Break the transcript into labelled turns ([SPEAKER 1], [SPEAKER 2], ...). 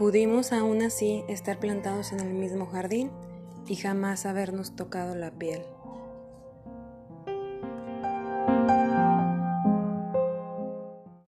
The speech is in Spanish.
[SPEAKER 1] Pudimos aún así estar plantados en el mismo jardín y jamás habernos tocado la piel.